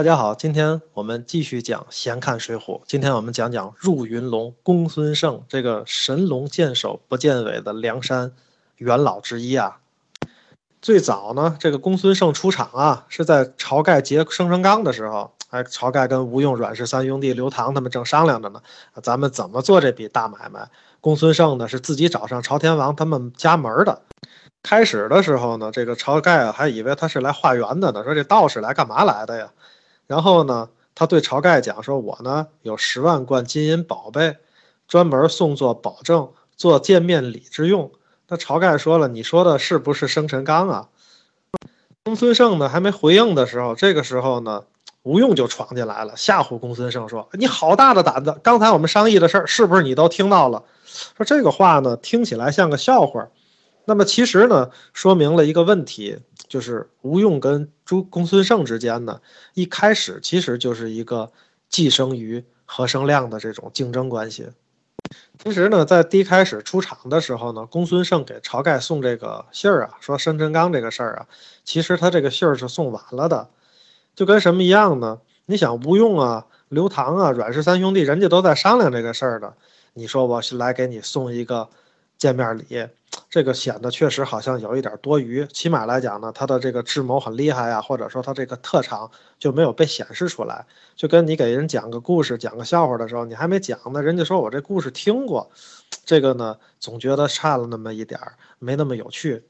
大家好，今天我们继续讲《闲看水浒》。今天我们讲讲入云龙公孙胜这个神龙见首不见尾的梁山元老之一啊。最早呢，这个公孙胜出场啊，是在晁盖劫生辰纲的时候，哎，晁盖跟吴用、阮氏三兄弟、刘唐他们正商量着呢，咱们怎么做这笔大买卖。公孙胜呢是自己找上朝天王他们家门的。开始的时候呢，这个晁盖啊还以为他是来化缘的呢，说这道士来干嘛来的呀？然后呢，他对晁盖讲说：“我呢有十万贯金银宝贝，专门送作保证，做见面礼之用。”那晁盖说了：“你说的是不是生辰纲啊？”公孙胜呢还没回应的时候，这个时候呢，吴用就闯进来了，吓唬公孙胜说：“你好大的胆子！刚才我们商议的事儿，是不是你都听到了？”说这个话呢，听起来像个笑话。那么其实呢，说明了一个问题，就是吴用跟朱公孙胜之间呢，一开始其实就是一个寄生于何生亮的这种竞争关系。其实呢，在第一开始出场的时候呢，公孙胜给晁盖送这个信儿啊，说生辰纲这个事儿啊，其实他这个信儿是送晚了的，就跟什么一样呢？你想吴用啊、刘唐啊、阮氏三兄弟，人家都在商量这个事儿的，你说我是来给你送一个见面礼。这个显得确实好像有一点多余，起码来讲呢，他的这个智谋很厉害呀，或者说他这个特长就没有被显示出来。就跟你给人讲个故事、讲个笑话的时候，你还没讲呢，人家说我这故事听过，这个呢总觉得差了那么一点儿，没那么有趣。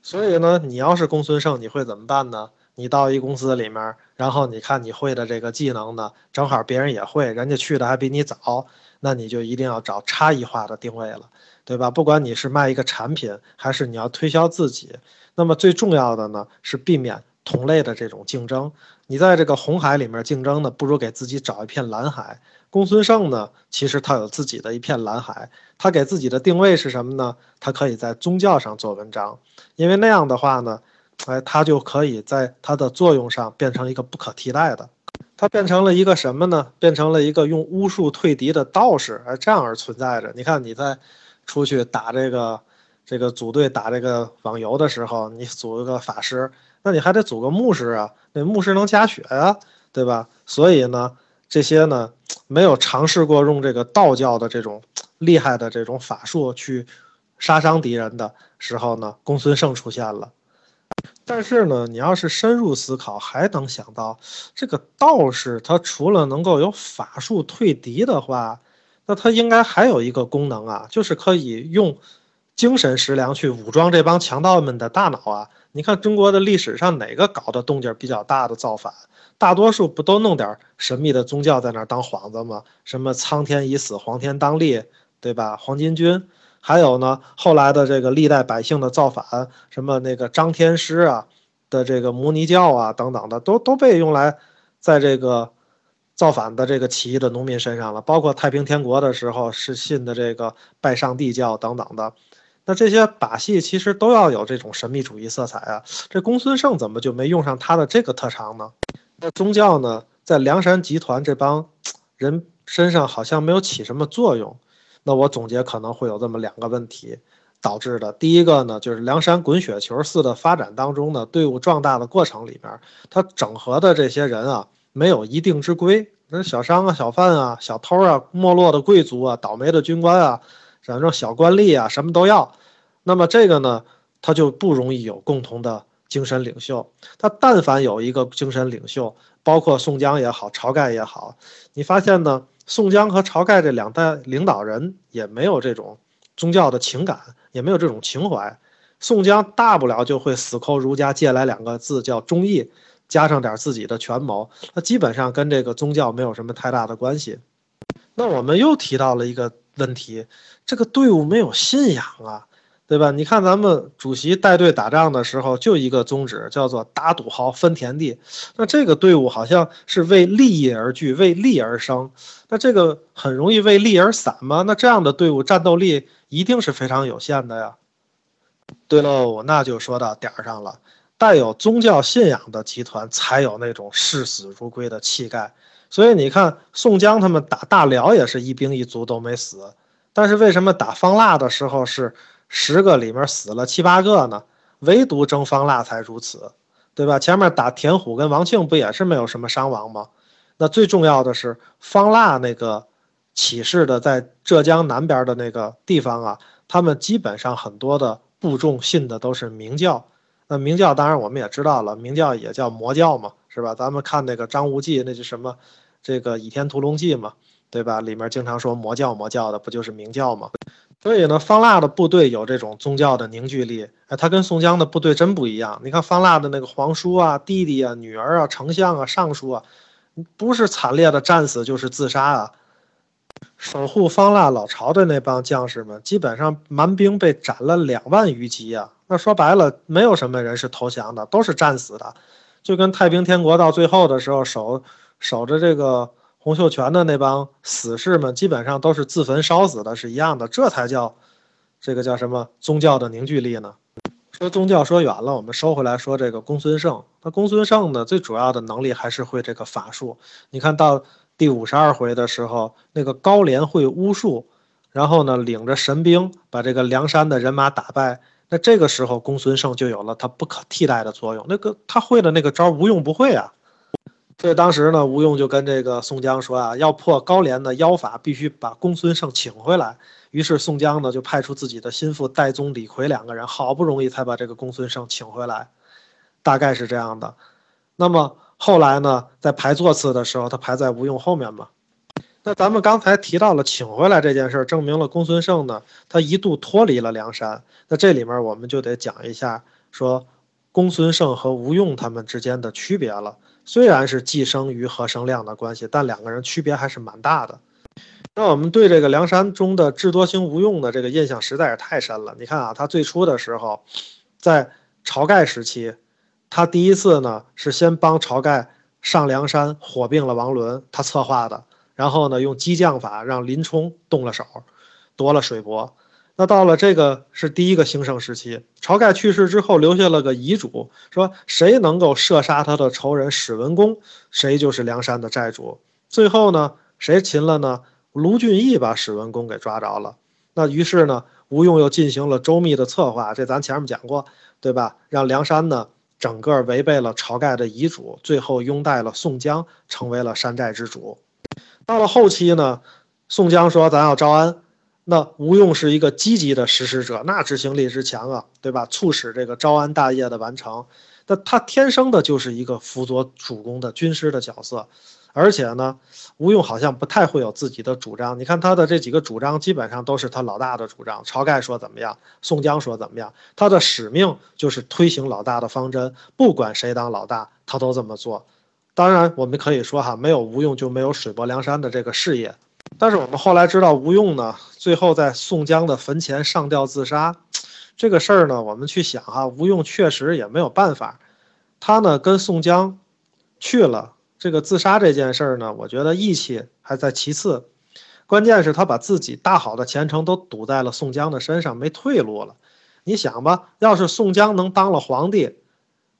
所以呢，你要是公孙胜，你会怎么办呢？你到一公司里面，然后你看你会的这个技能呢，正好别人也会，人家去的还比你早，那你就一定要找差异化的定位了。对吧？不管你是卖一个产品，还是你要推销自己，那么最重要的呢是避免同类的这种竞争。你在这个红海里面竞争呢，不如给自己找一片蓝海。公孙胜呢，其实他有自己的一片蓝海，他给自己的定位是什么呢？他可以在宗教上做文章，因为那样的话呢，哎，他就可以在他的作用上变成一个不可替代的。他变成了一个什么呢？变成了一个用巫术退敌的道士，哎，这样而存在着。你看你在。出去打这个，这个组队打这个网游的时候，你组一个法师，那你还得组个牧师啊，那牧师能加血啊，对吧？所以呢，这些呢，没有尝试过用这个道教的这种厉害的这种法术去杀伤敌人的时候呢，公孙胜出现了。但是呢，你要是深入思考，还能想到这个道士他除了能够有法术退敌的话。那他应该还有一个功能啊，就是可以用精神食粮去武装这帮强盗们的大脑啊。你看中国的历史上哪个搞的动静比较大的造反，大多数不都弄点神秘的宗教在那儿当幌子吗？什么苍天已死，黄天当立，对吧？黄巾军，还有呢，后来的这个历代百姓的造反，什么那个张天师啊的这个摩尼教啊等等的，都都被用来在这个。造反的这个起义的农民身上了，包括太平天国的时候是信的这个拜上帝教等等的，那这些把戏其实都要有这种神秘主义色彩啊。这公孙胜怎么就没用上他的这个特长呢？那宗教呢，在梁山集团这帮人身上好像没有起什么作用。那我总结可能会有这么两个问题导致的。第一个呢，就是梁山滚雪球似的发展当中呢，队伍壮大的过程里面，他整合的这些人啊。没有一定之规，那小商啊、小贩啊、小偷啊、没落的贵族啊、倒霉的军官啊，反正小官吏啊，什么都要。那么这个呢，他就不容易有共同的精神领袖。他但凡有一个精神领袖，包括宋江也好、晁盖也好，你发现呢，宋江和晁盖这两代领导人也没有这种宗教的情感，也没有这种情怀。宋江大不了就会死抠儒家借来两个字，叫忠义。加上点自己的权谋，那基本上跟这个宗教没有什么太大的关系。那我们又提到了一个问题，这个队伍没有信仰啊，对吧？你看咱们主席带队打仗的时候，就一个宗旨，叫做打土豪分田地。那这个队伍好像是为利益而聚，为利而生。那这个很容易为利而散吗？那这样的队伍战斗力一定是非常有限的呀。对喽，那就说到点儿上了。带有宗教信仰的集团才有那种视死如归的气概，所以你看宋江他们打大辽也是一兵一卒都没死，但是为什么打方腊的时候是十个里面死了七八个呢？唯独征方腊才如此，对吧？前面打田虎跟王庆不也是没有什么伤亡吗？那最重要的是方腊那个起事的在浙江南边的那个地方啊，他们基本上很多的部众信的都是明教。那明教当然我们也知道了，明教也叫魔教嘛，是吧？咱们看那个张无忌，那是什么？这个《倚天屠龙记》嘛，对吧？里面经常说魔教魔教的，不就是明教吗？所以呢，方腊的部队有这种宗教的凝聚力，哎，他跟宋江的部队真不一样。你看方腊的那个皇叔啊、弟弟啊、女儿啊、丞相啊、尚书啊，不是惨烈的战死，就是自杀啊。守护方腊老巢的那帮将士们，基本上蛮兵被斩了两万余级啊。那说白了，没有什么人是投降的，都是战死的。就跟太平天国到最后的时候，守守着这个洪秀全的那帮死士们，基本上都是自焚烧死的，是一样的。这才叫这个叫什么宗教的凝聚力呢？说宗教说远了，我们收回来说这个公孙胜。那公孙胜呢，最主要的能力还是会这个法术。你看到。第五十二回的时候，那个高廉会巫术，然后呢，领着神兵把这个梁山的人马打败。那这个时候，公孙胜就有了他不可替代的作用。那个他会的那个招，吴用不会啊。所以当时呢，吴用就跟这个宋江说啊，要破高廉的妖法，必须把公孙胜请回来。于是宋江呢，就派出自己的心腹戴宗、李逵两个人，好不容易才把这个公孙胜请回来。大概是这样的。那么。后来呢，在排座次的时候，他排在吴用后面嘛。那咱们刚才提到了请回来这件事，证明了公孙胜呢，他一度脱离了梁山。那这里面我们就得讲一下，说公孙胜和吴用他们之间的区别了。虽然是既生瑜和生亮的关系，但两个人区别还是蛮大的。那我们对这个梁山中的智多星吴用的这个印象实在是太深了。你看啊，他最初的时候，在晁盖时期。他第一次呢是先帮晁盖上梁山火并了王伦，他策划的。然后呢用激将法让林冲动了手，夺了水泊。那到了这个是第一个兴盛时期，晁盖去世之后留下了个遗嘱，说谁能够射杀他的仇人史文恭，谁就是梁山的寨主。最后呢谁擒了呢？卢俊义把史文恭给抓着了。那于是呢吴用又进行了周密的策划，这咱前面讲过，对吧？让梁山呢。整个违背了晁盖的遗嘱，最后拥戴了宋江，成为了山寨之主。到了后期呢，宋江说：“咱要招安。”那吴用是一个积极的实施者，那执行力之强啊，对吧？促使这个招安大业的完成。那他天生的就是一个辅佐主公的军师的角色。而且呢，吴用好像不太会有自己的主张。你看他的这几个主张，基本上都是他老大的主张。晁盖说怎么样，宋江说怎么样。他的使命就是推行老大的方针，不管谁当老大，他都这么做。当然，我们可以说哈，没有吴用就没有水泊梁山的这个事业。但是我们后来知道，吴用呢，最后在宋江的坟前上吊自杀，这个事儿呢，我们去想哈，吴用确实也没有办法。他呢，跟宋江去了。这个自杀这件事儿呢，我觉得义气还在其次，关键是他把自己大好的前程都赌在了宋江的身上，没退路了。你想吧，要是宋江能当了皇帝，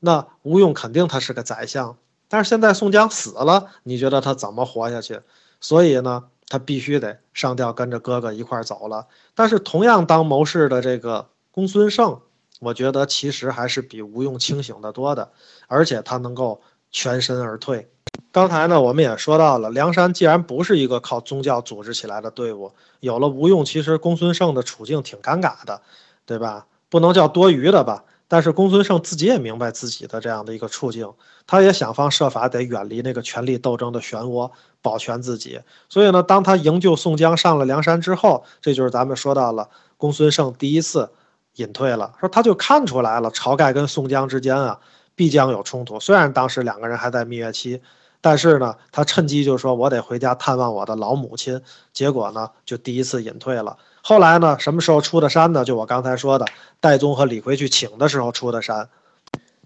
那吴用肯定他是个宰相。但是现在宋江死了，你觉得他怎么活下去？所以呢，他必须得上吊跟着哥哥一块儿走了。但是同样当谋士的这个公孙胜，我觉得其实还是比吴用清醒的多的，而且他能够全身而退。刚才呢，我们也说到了，梁山既然不是一个靠宗教组织起来的队伍，有了吴用，其实公孙胜的处境挺尴尬的，对吧？不能叫多余的吧？但是公孙胜自己也明白自己的这样的一个处境，他也想方设法得远离那个权力斗争的漩涡，保全自己。所以呢，当他营救宋江上了梁山之后，这就是咱们说到了公孙胜第一次隐退了，说他就看出来了，晁盖跟宋江之间啊必将有冲突。虽然当时两个人还在蜜月期。但是呢，他趁机就说：“我得回家探望我的老母亲。”结果呢，就第一次隐退了。后来呢，什么时候出的山呢？就我刚才说的，戴宗和李逵去请的时候出的山。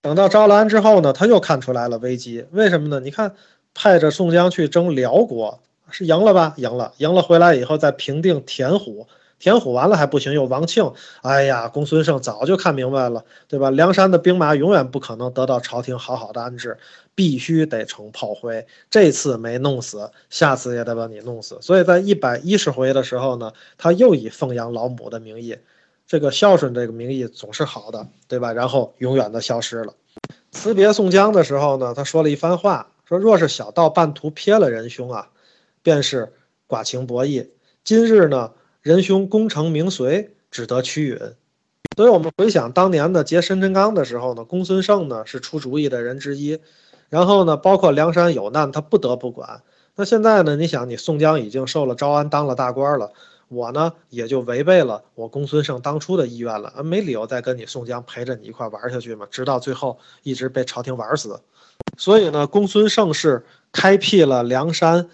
等到招了安之后呢，他又看出来了危机。为什么呢？你看，派着宋江去征辽国，是赢了吧？赢了，赢了回来以后再平定田虎。田虎完了还不行，又王庆。哎呀，公孙胜早就看明白了，对吧？梁山的兵马永远不可能得到朝廷好好的安置，必须得成炮灰。这次没弄死，下次也得把你弄死。所以在一百一十回的时候呢，他又以奉养老母的名义，这个孝顺这个名义总是好的，对吧？然后永远的消失了。辞别宋江的时候呢，他说了一番话，说：“若是小道半途撇了仁兄啊，便是寡情薄义。今日呢，仁兄功成名遂，只得屈允。”所以，我们回想当年的劫申真纲的时候呢，公孙胜呢是出主意的人之一，然后呢，包括梁山有难，他不得不管。那现在呢，你想，你宋江已经受了招安，当了大官了。我呢，也就违背了我公孙胜当初的意愿了，没理由再跟你宋江陪着你一块玩下去嘛，直到最后一直被朝廷玩死。所以呢，公孙胜是开辟了梁山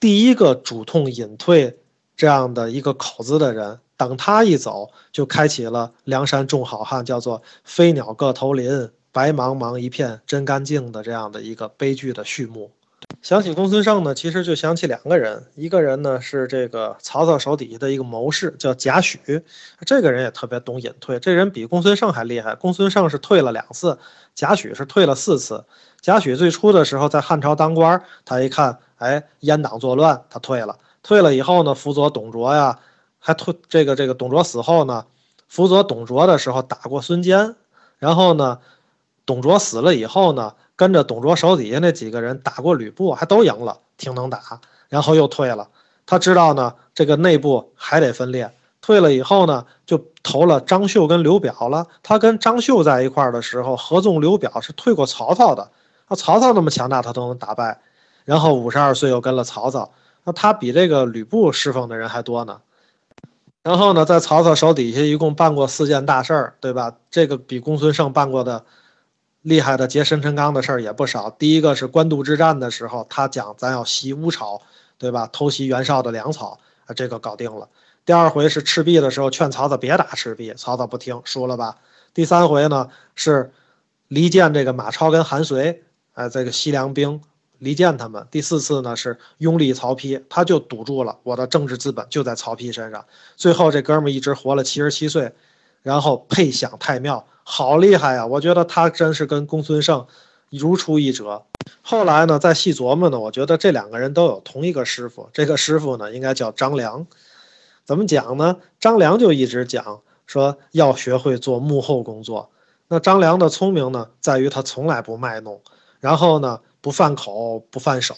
第一个主动隐退这样的一个口子的人。等他一走，就开启了梁山众好汉叫做“飞鸟各投林，白茫茫一片真干净”的这样的一个悲剧的序幕。想起公孙胜呢，其实就想起两个人，一个人呢是这个曹操手底下的一个谋士，叫贾诩，这个人也特别懂隐退，这人比公孙胜还厉害。公孙胜是退了两次，贾诩是退了四次。贾诩最初的时候在汉朝当官，他一看，哎，阉党作乱，他退了。退了以后呢，辅佐董卓呀，还退这个这个董卓死后呢，辅佐董卓的时候打过孙坚，然后呢，董卓死了以后呢。跟着董卓手底下那几个人打过吕布，还都赢了，挺能打。然后又退了。他知道呢，这个内部还得分裂。退了以后呢，就投了张绣跟刘表了。他跟张绣在一块儿的时候，合纵刘表是退过曹操的。那曹操那么强大，他都能打败。然后五十二岁又跟了曹操，那他比这个吕布侍奉的人还多呢。然后呢，在曹操手底下一共办过四件大事儿，对吧？这个比公孙胜办过的。厉害的劫申辰纲的事儿也不少。第一个是官渡之战的时候，他讲咱要袭乌巢，对吧？偷袭袁绍的粮草，啊，这个搞定了。第二回是赤壁的时候，劝曹操别打赤壁，曹操不听，输了吧？第三回呢是离间这个马超跟韩遂，哎，这个西凉兵离间他们。第四次呢是拥立曹丕，他就堵住了我的政治资本就在曹丕身上。最后这哥们儿一直活了七十七岁，然后配享太庙。好厉害呀！我觉得他真是跟公孙胜如出一辙。后来呢，再细琢磨呢，我觉得这两个人都有同一个师傅。这个师傅呢，应该叫张良。怎么讲呢？张良就一直讲说要学会做幕后工作。那张良的聪明呢，在于他从来不卖弄，然后呢，不犯口不犯手。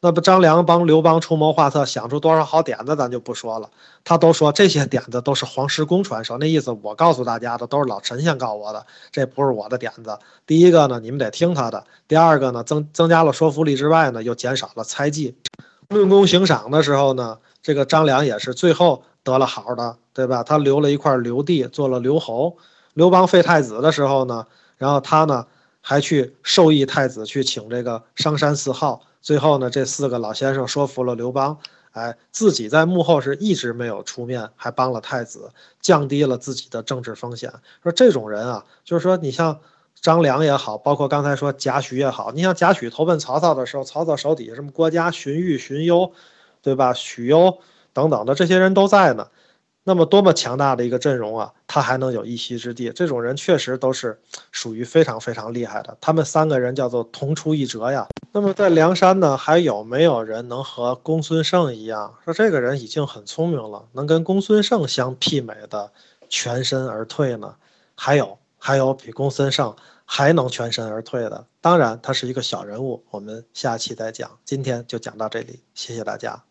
那不张良帮刘邦出谋划策，想出多少好点子，咱就不说了。他都说这些点子都是黄石公传授，那意思我告诉大家的都是老神仙告我的，这不是我的点子。第一个呢，你们得听他的；第二个呢，增增加了说服力之外呢，又减少了猜忌。论功行赏的时候呢，这个张良也是最后得了好的，对吧？他留了一块留地，做了留侯。刘邦废太子的时候呢，然后他呢还去授意太子去请这个商山四号。最后呢，这四个老先生说服了刘邦，哎，自己在幕后是一直没有出面，还帮了太子，降低了自己的政治风险。说这种人啊，就是说你像张良也好，包括刚才说贾诩也好，你像贾诩投奔曹操的时候，曹操手底下什么郭嘉、荀彧、荀攸，对吧？许攸等等的这些人都在呢。那么多么强大的一个阵容啊，他还能有一席之地？这种人确实都是属于非常非常厉害的。他们三个人叫做同出一辙呀。那么在梁山呢，还有没有人能和公孙胜一样？说这个人已经很聪明了，能跟公孙胜相媲美的全身而退呢？还有，还有比公孙胜还能全身而退的？当然，他是一个小人物，我们下期再讲。今天就讲到这里，谢谢大家。